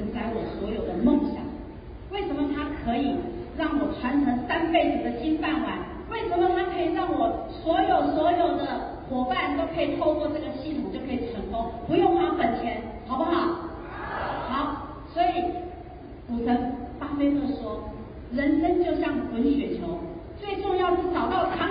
承载我所有的梦想，为什么它可以让我传承三辈子的金饭碗？为什么它可以让我所有所有的伙伴都可以透过这个系统就可以成功，不用花本钱，好不好？好，所以股神巴菲特说，人生就像滚雪球，最重要是找到长。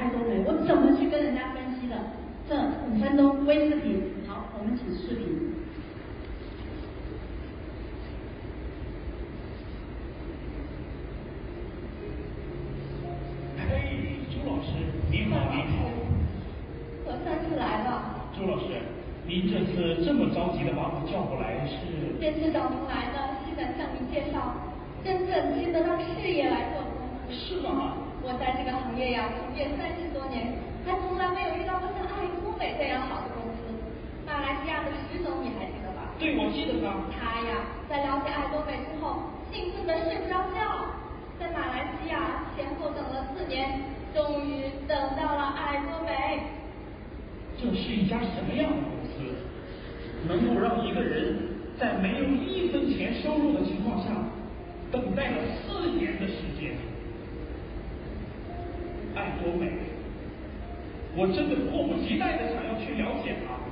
爱多美，我怎么去跟人家分析的？这五分钟微视频，好，我们请视频。您好，您好。我三次来了。朱老师，您这次这么着急的把我叫过来是？这次找您来呢，是想向您介绍真正值得让事业来做。是吗？我在这个行业呀，从业三十多年，还从来没有遇到过像爱多美这样好的公司。马来西亚的石总，你还记得吧？对，我记得他。他呀，在了解爱多美之后，兴奋的睡不着觉，在马来西亚前后等了四年。终于等到了爱多美。这是一家什么样的公司？能够让一个人在没有一分钱收入的情况下，等待了四年的时间？爱多美，我真的迫不及待的想要去了解它。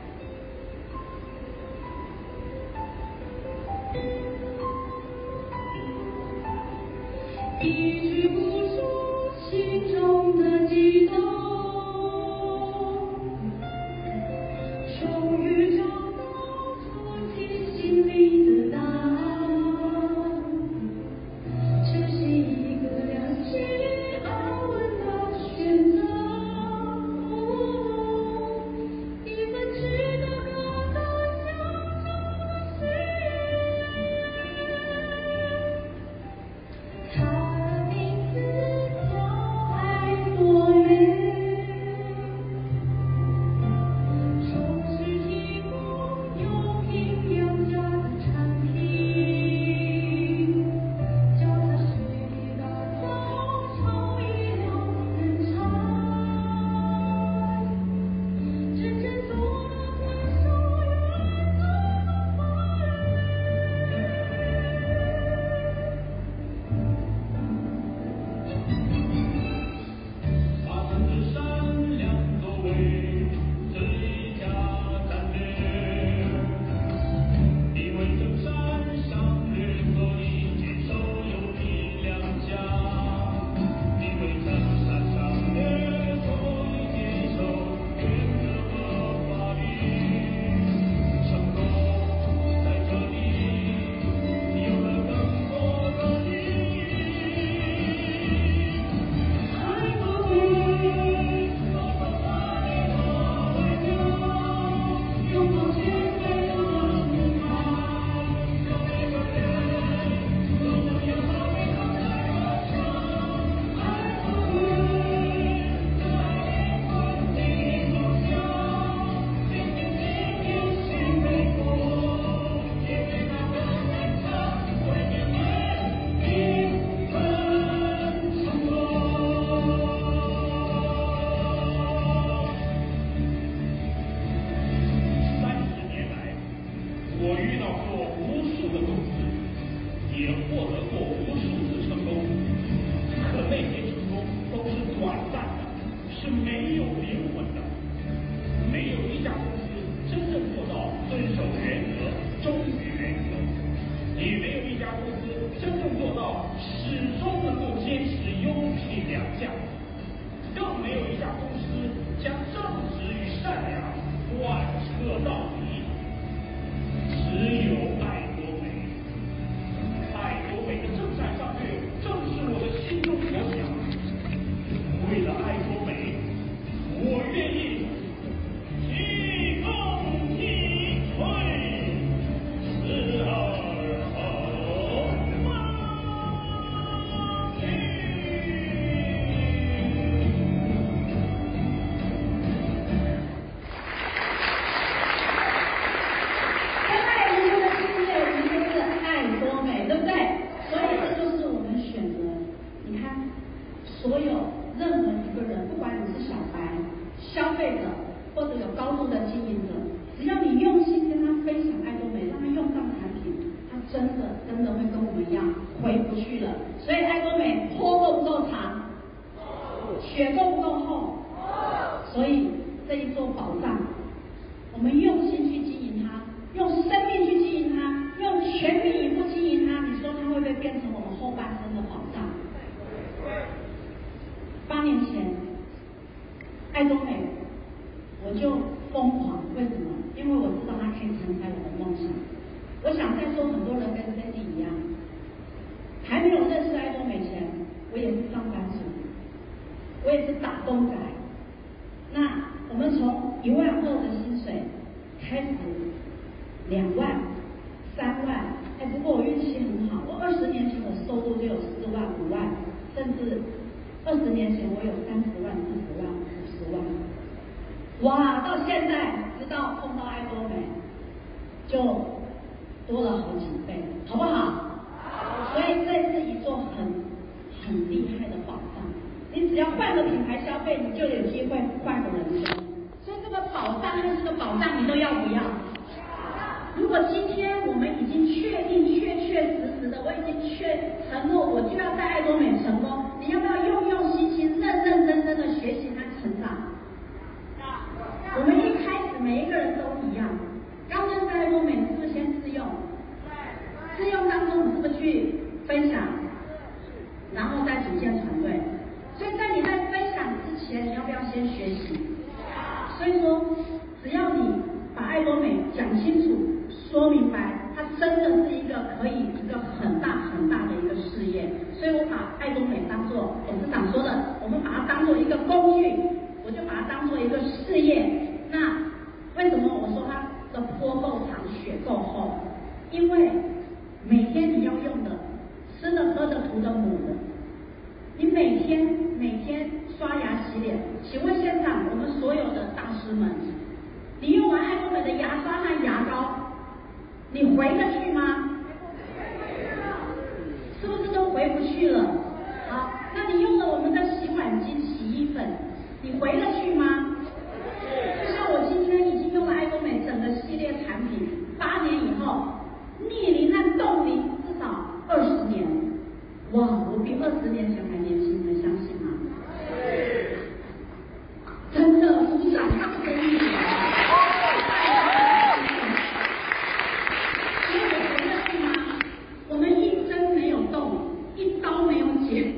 都要不要？如果今天我们已经确定确确实实的，我已经确承诺，我就要在爱多美成功，你要不要用用心心、认认真真的学习和成长？我们一开始每一个人都一样。刚刚在爱多美，是不是先试用？试用当中，你是不是去分享？然后再组建团队。所以在你在分享之前，你要不要先学习？所以说，只要爱多美讲清楚、说明白，它真的是一个可以一个很大很大的一个事业。所以我把爱多美当做董事长说的，我们把它当做一个工具，我就把它当做一个事业。那为什么我说它？的坡够长，雪够厚，因为每天你要用的，吃的、喝的、涂的、抹的，你每天每天刷牙洗脸。请问现场我们所有的大师们，牙刷和牙膏，你回得去吗？是不是都回不去了？好，那你用了我们的洗碗机、洗衣粉，你回得去吗？就像我今天已经用了爱多美整个系列产品，八年以后，逆龄和冻龄至少二十年，哇，我比二十年前还年轻，能相信吗？真的，鼓掌，他们可以。所以我回得去吗？我们一针没有动，一刀没有剪，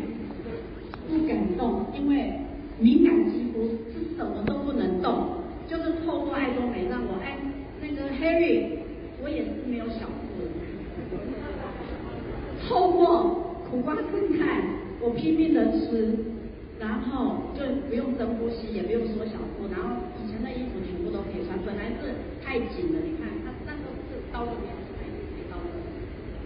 不敢动，因为敏感肌肤是什么都不能动。就是透过爱多美让我哎，那个 Harry，我也是没有小腹。透过苦瓜胜肽，我拼命的吃，然后就不用深呼吸，也不用缩小腹，然后以前的衣服全部都可以穿，本来是太紧了，你看它那个是刀子面是太太高的，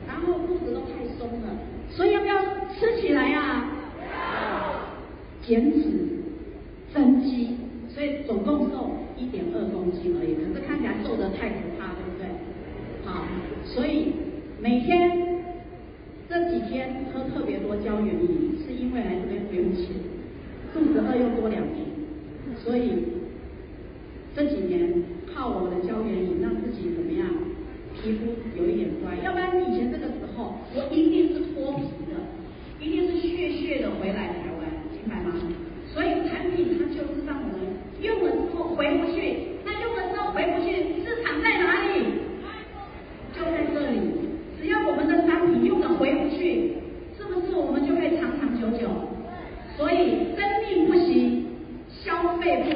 然后裤子都太松了，所以要不要吃起来呀、啊？减脂增肌，所以总共瘦。一点二公斤而已，可是看起来瘦的太可怕，对不对？好，所以每天这几天喝特别多胶原饮，是因为来这边不用钱，肚子饿又多两瓶，所以这几年靠我的胶原饮让自己怎么样？皮肤有一点乖，要不然以前这个时候我一定是脱皮的，一定是血血的回来台湾，明白吗？所以产品它就是让我们用了之后回不去，那用了之后回不去，市场在哪里？就在这里。只要我们的商品用了回不去，是不是我们就可以长长久久？所以生命不息，消费不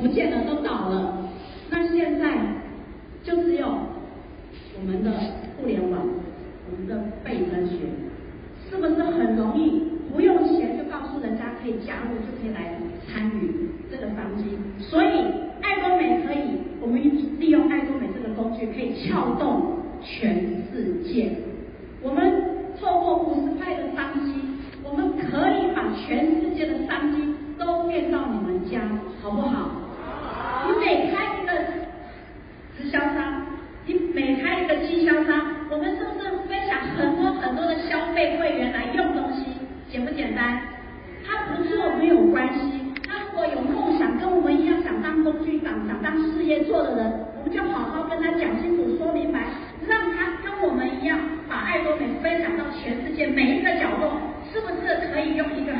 不见了，都倒了。那现在就只有我们的。互联网，我们的倍增学，是不是很容易？不用钱就告诉人家可以加入，就可以来参与这个商机。所以爱多美可以，我们利用爱多美这个工具，可以撬动全世界。我们透过五十块的商机，我们可以把全世界的商机都变到你们家，好不好？你每开一个直销商。你每开一个经销商，我们是不是分享很多很多的消费会员来用东西，简不简单？他不做没有关系，他如果有梦想跟我们一样想当工具长、想当事业做的人，我们就好好跟他讲清楚、说明白，让他跟我们一样把爱多美分享到全世界每一个角落，是不是可以用一个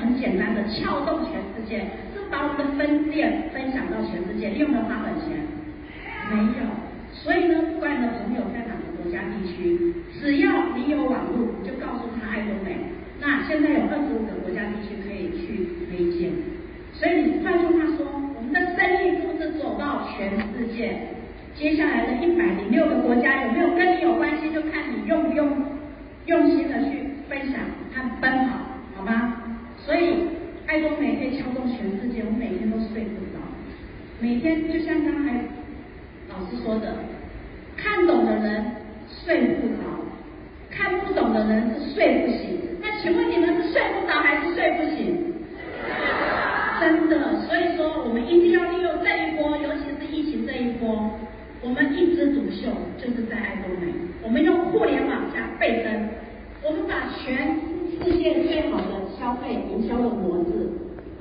撬动全世界？是把我们的分店分享到全世界，用了花本钱？没有。所以呢，不管你的朋友在哪个国家地区，只要你有网络，你就告诉他爱多美。那现在有二十五个国家地区可以去推荐，所以你告诉他说，我们的生意是不是走到全世界？接下来的一百零六个国家有没有跟你有关系？就看你用不用用心的去分享和奔跑，好吗？所以爱多美可以撬动全世界，我每天都睡不着，每天就像刚才。老师说的，看懂的人睡不着，看不懂的人是睡不醒。那请问你们是睡不着还是睡不醒？真的，所以说我们一定要利用这一波，尤其是疫情这一波，我们一枝独秀，就是在爱多美。我们用互联网加倍增，我们把全世界费营销的模式，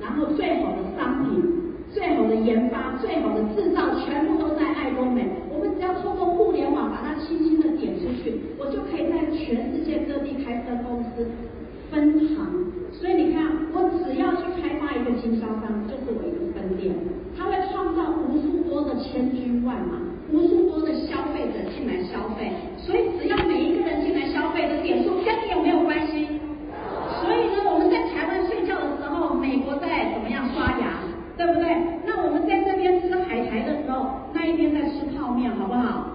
然后最好的商品。最好的研发、最好的制造，全部都在爱多美。我们只要通过互联网把它轻轻的点出去，我就可以在全世界各地开分公司、分行。所以你看，我只要去开发一个经销商，就是我一个分店，它会创造无数多的千军万马，无数多的消费者进来消费。所以只要每一个人进来消费的点数跟你有没有关系？所以呢，我们在台湾睡觉的时候，美国在怎么样刷牙？对不对？那我们在这边吃海苔的时候，那一边在吃泡面，好不好？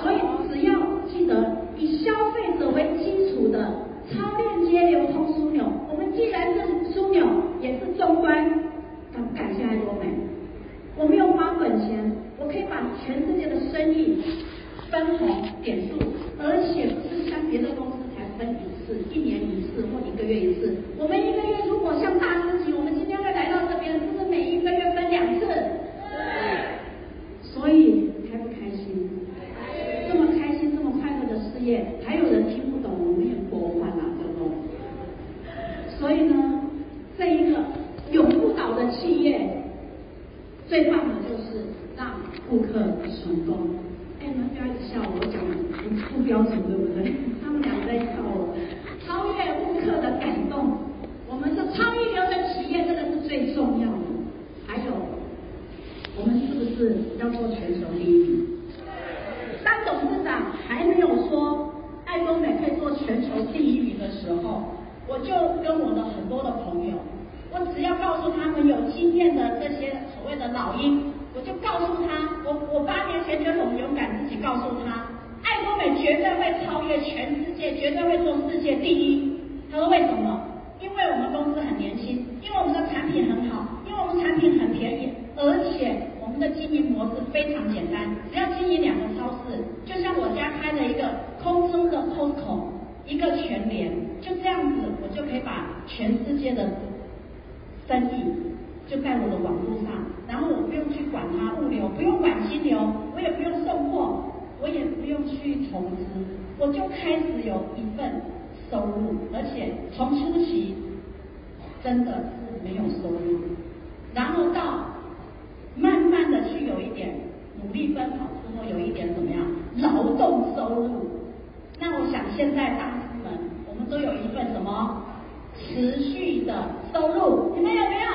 所以只要记得以消费者为基础的超链接流通枢纽，我们既然是枢纽，也是终端。感感谢爱多美，我没有花本钱，我可以把全世界的生意分红点数，而且不是像别的公司才分一次，一年一次或一个月一次。我们一个月如果像大师级，我们今天会来到这边，是不是每一个月分两次？对。所以开不开心？这么开心，这么快乐的事业，还有人听不懂我们念佛话哪个咯？所以呢，这一个永不倒的企业，最棒的就是让顾客成功。哎，你们不要一直笑我，我讲的不标准，对不对？他们两个在笑我，超越顾客的感动。我们是超一流的企业，这个是最重要的。还有，我们是不是要做全球第一名？当董事长还没有说爱多美可以做全球第一名的时候，我就跟我的很多的朋友，我只要告诉他们有经验的这些所谓的老鹰。我就告诉他，我我八年前就是我们勇敢自己告诉他，爱多美绝对会超越全世界，绝对会做世界第一。他说为什么？因为我们公司很年轻，因为我们的产品很好，因为我们产品很便宜，而且我们的经营模式非常简单，只要经营两个超市，就像我家开了一个空中的 Costco，一个全联，就这样子，我就可以把全世界的生意就在我的网络上，然后我不用去管它物流，不用管金流，我也不用送货，我也不用去投资，我就开始有一份收入，而且从初期真的是没有收入，然后到慢慢的去有一点努力奔跑之后，有一点怎么样劳动收入。那我想现在大师们，我们都有一份什么？持续的收入，你们有没有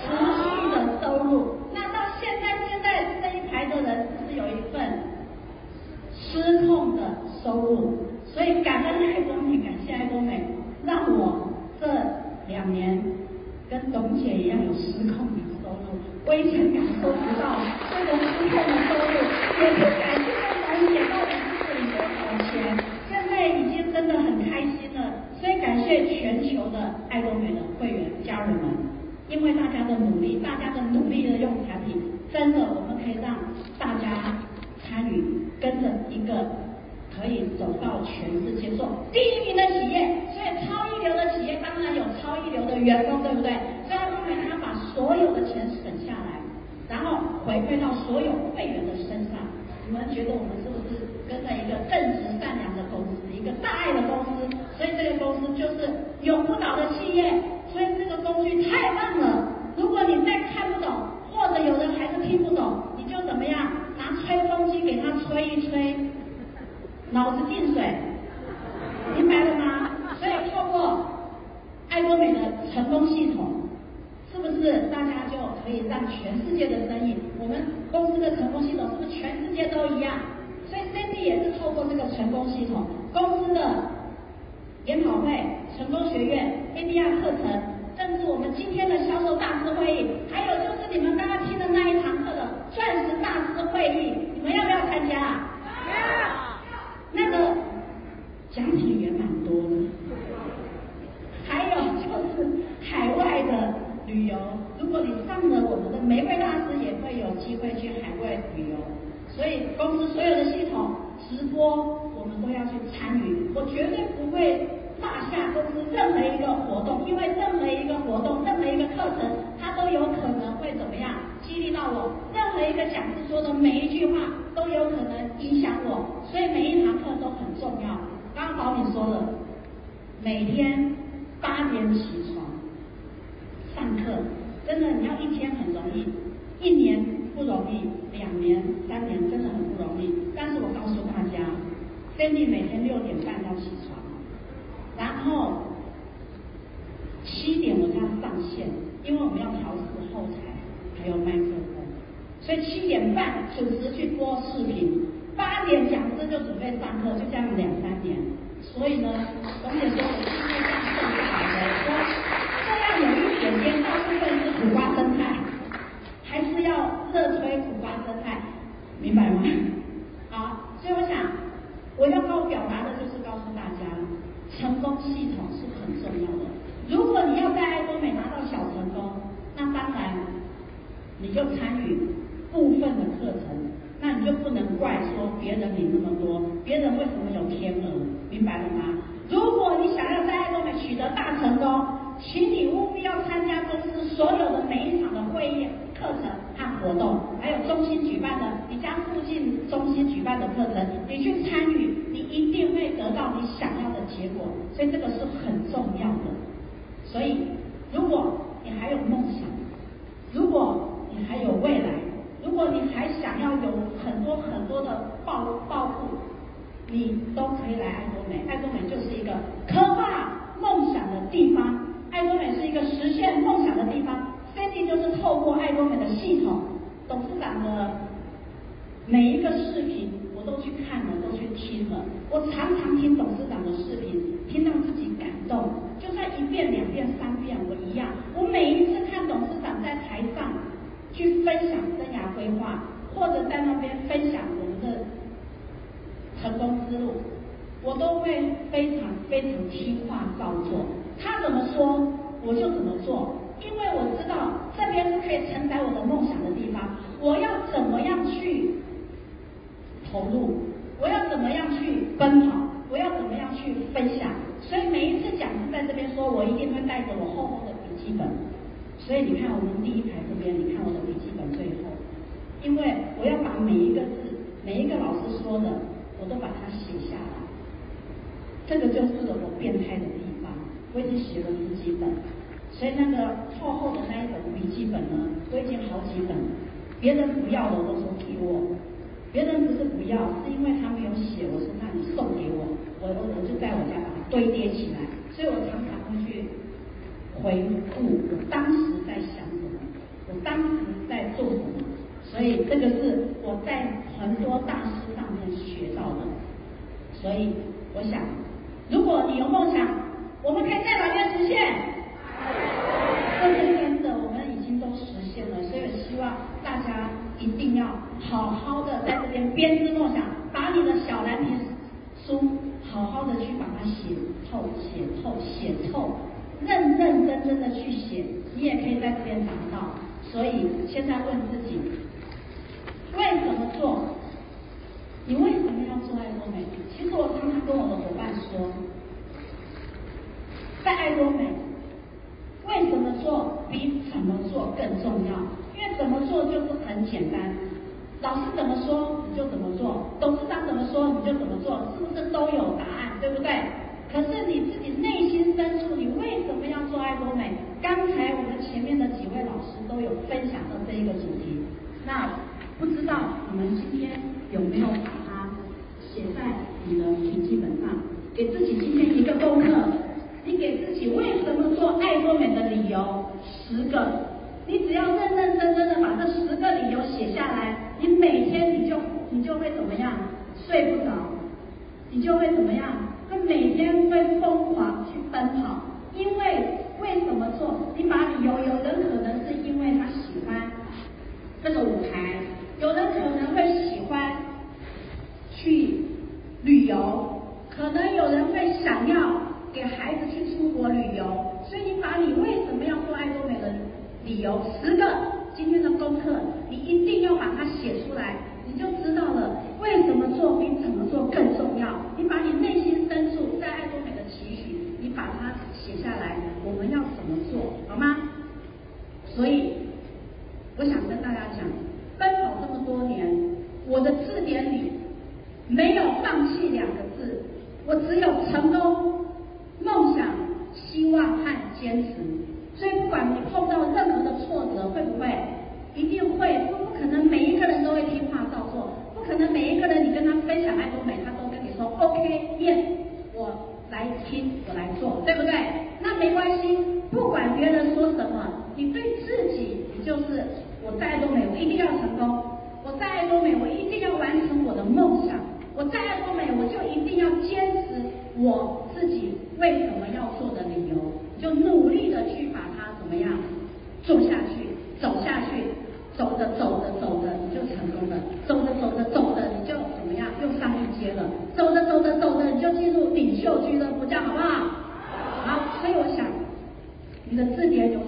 持续的收入？那到现在，现在这一排的人是不是有一份失控的收入？所以感恩爱多美，感谢爱多美，让我这两年跟董也一样有失控的收入。微尘感受不到这种失控收入，也不敢去跟董姐到底是这里多少钱。现在已经真的很开心了。所以感谢全球的爱多美的会员家人们，因为大家的努力，大家的努力的用产品，真的我们可以让大家参与，跟着一个可以走到全世界做第一名的企业。所以超一流的企业当然有超一流的员工，对不对？所以爱多美他把所有的钱省下来，然后回馈到所有会员的身上。你们觉得我们是不是跟着一个正直善良的公司，一个大爱的公司？所以这个公司就是永不倒的企业，所以这个工具太棒了。如果你再看不懂，或者有人还是听不懂，你就怎么样？拿吹风机给他吹一吹，脑子进水，明白了吗？所以透过爱多美的成功系统，是不是大家就可以让全世界的生意？我们公司的成功系统是不是全世界都一样？所以 Cindy 也是透过这个成功系统，公司的。研讨会、成功学院、ABR 课程，甚至我们今天的销售大师会议，还有就是你们刚刚听的那一堂课的钻石大师会议，你们要不要参加啊？那个奖品也蛮多的，还有就是海外的旅游，如果你上了我们的玫瑰大师，也会有机会去海外旅游。所以公司所有的系统直播。我们都要去参与，我绝对不会落下公司任何一个活动，因为任何一个活动、任何一个课程，它都有可能会怎么样激励到我。任何一个讲师说的每一句话都有可能影响我，所以每一堂课都很重要。刚好你说了，每天八点起床上课，真的你要一天很容易，一年不容易，两年、三年真的很不容易。但是我告诉大家。菲利每天六点半要起床，然后七点我就要上线，因为我们要调试后台还有麦克，所以七点半准时去播视频，八点讲师就准备上课，就这样两三年。所以呢，董姐说我是因为这样瘦下来的，说这样有一点点，大部分是苦瓜生态，还是要热吹苦瓜生态，明白吗？好，所以我想。我要告表达的就是告诉大家，成功系统是很重要的。如果你要在爱多美拿到小成功，那当然你就参与部分的课程，那你就不能怪说别人领那么多，别人为什么有天鹅？明白了吗？如果你想要在爱多美取得大成功，请你务必要参加公司所有的每一场的会议、课程和活动，还有中心举办的你家附近中心举办的课程，你去参与，你一定会得到你想要的结果。所以这个是很重要的。所以，如果你还有梦想，如果你还有未来，如果你还想要有很多很多的抱抱负，你都可以来爱多美。爱多美就是一个刻画梦想的地方。爱多美是一个实现梦想的地方，Cindy 就是透过爱多美的系统，董事长的每一个视频我都去看了，都去听了。我常常听董事长的视频，听到自己感动，就算一遍、两遍、三遍，我一样。我每一次看董事长在台上去分享生涯规划，或者在那边分享我们的成功之路，我都会非常听话照做。他怎么说，我就怎么做，因为我知道这边是可以承载我的梦想的地方。我要怎么样去投入？我要怎么样去奔跑？我要怎么样去分享？所以每一次讲师在这边说，我一定会带着我厚厚的笔记本，所以你看我们第一排这边，你看我的笔记本最后，因为我要把每一个字，每一个老师说的，我都把它写下来。这个就是我变态的地方，我已经写了十几本，所以那个厚厚的那一本笔记本呢，我已经好几本，别人不要的我都说给我，别人不是不要，是因为他没有写，我说那你送给我，我我我就在我家把它堆叠起来，所以我常常会去回顾我当时在想什么，我当时在做什么，所以这个是我在很多大师上面学到的，所以我想，如果你有梦想，我们可以在哪边实现？这是真的，我们已经都实现了，所以希望大家一定要好好的在这边编织梦想，把你的小蓝皮书好好的去把它写透、写透、写透。认认真真的去写，你也可以在这边达到。所以现在问自己，为什么做？你为什么要做爱多美？其实我常常跟我的伙伴说，在爱多美，为什么做比怎么做更重要？因为怎么做就是很简单，老师怎么说你就怎么做，董事长怎么说你就怎么做，是不是都有答案？对不对？可是你自己内心深处，你为什么要做爱多美？刚才我们前面的几位老师都有分享到这一个主题，那不知道你们今天有没有写在你的笔记本上，给自己今天一个功课，你给自己为什么做爱多美的理由十个，你只要认认真真的把这十个理由写下来，你每天你就你就会怎么样？睡不着，你就会怎么样？他每天会疯狂去奔跑，因为为什么做？你把理由，有人可能是因为他喜欢这个舞台，有人可能会喜欢去旅游，可能有人会想要给孩子去出国旅游，所以你把你为什么要做爱多美的理由十个今天的功课，你一定要把它写出来。你就知道了为什么做比怎么做更重要。你把你内心深处在爱多美的期许，你把它写下来。我们要怎么做好吗？所以我想跟大家讲，奔跑这么多年，我的字典里没有放弃两个字，我只有成功、梦想、希望和坚持。所以不管你碰到任何的挫折，会不会？一定会，不不可能每一个人都会听话照做，不可能每一个人你跟他分享爱多美，他都跟你说 OK yes，我来听，我来做，对不对？那没关系，不管别人说什么，你对自己，你就是我在爱多美，我一定要成功；我在爱多美，我一定要完成我的梦想；我在爱多美，我就一定要坚持我自己为什么要做的理由，就努力的去把它怎么样做下去。走下去，走着走着走着你就成功了，走着走着走着你就怎么样又上一阶了，走着走着走着你就进入领袖俱乐部，这样好不好？好，所以我想你的字典有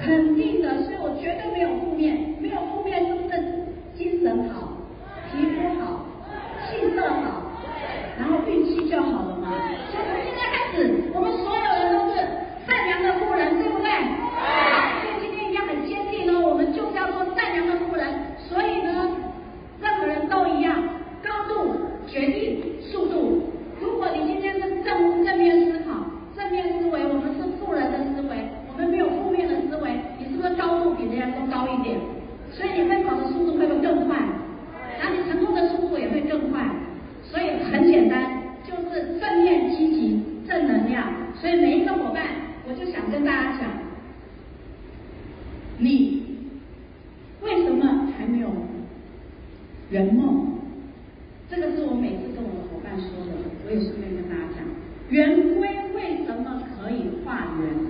肯定的所以我绝对没有负面。Amen.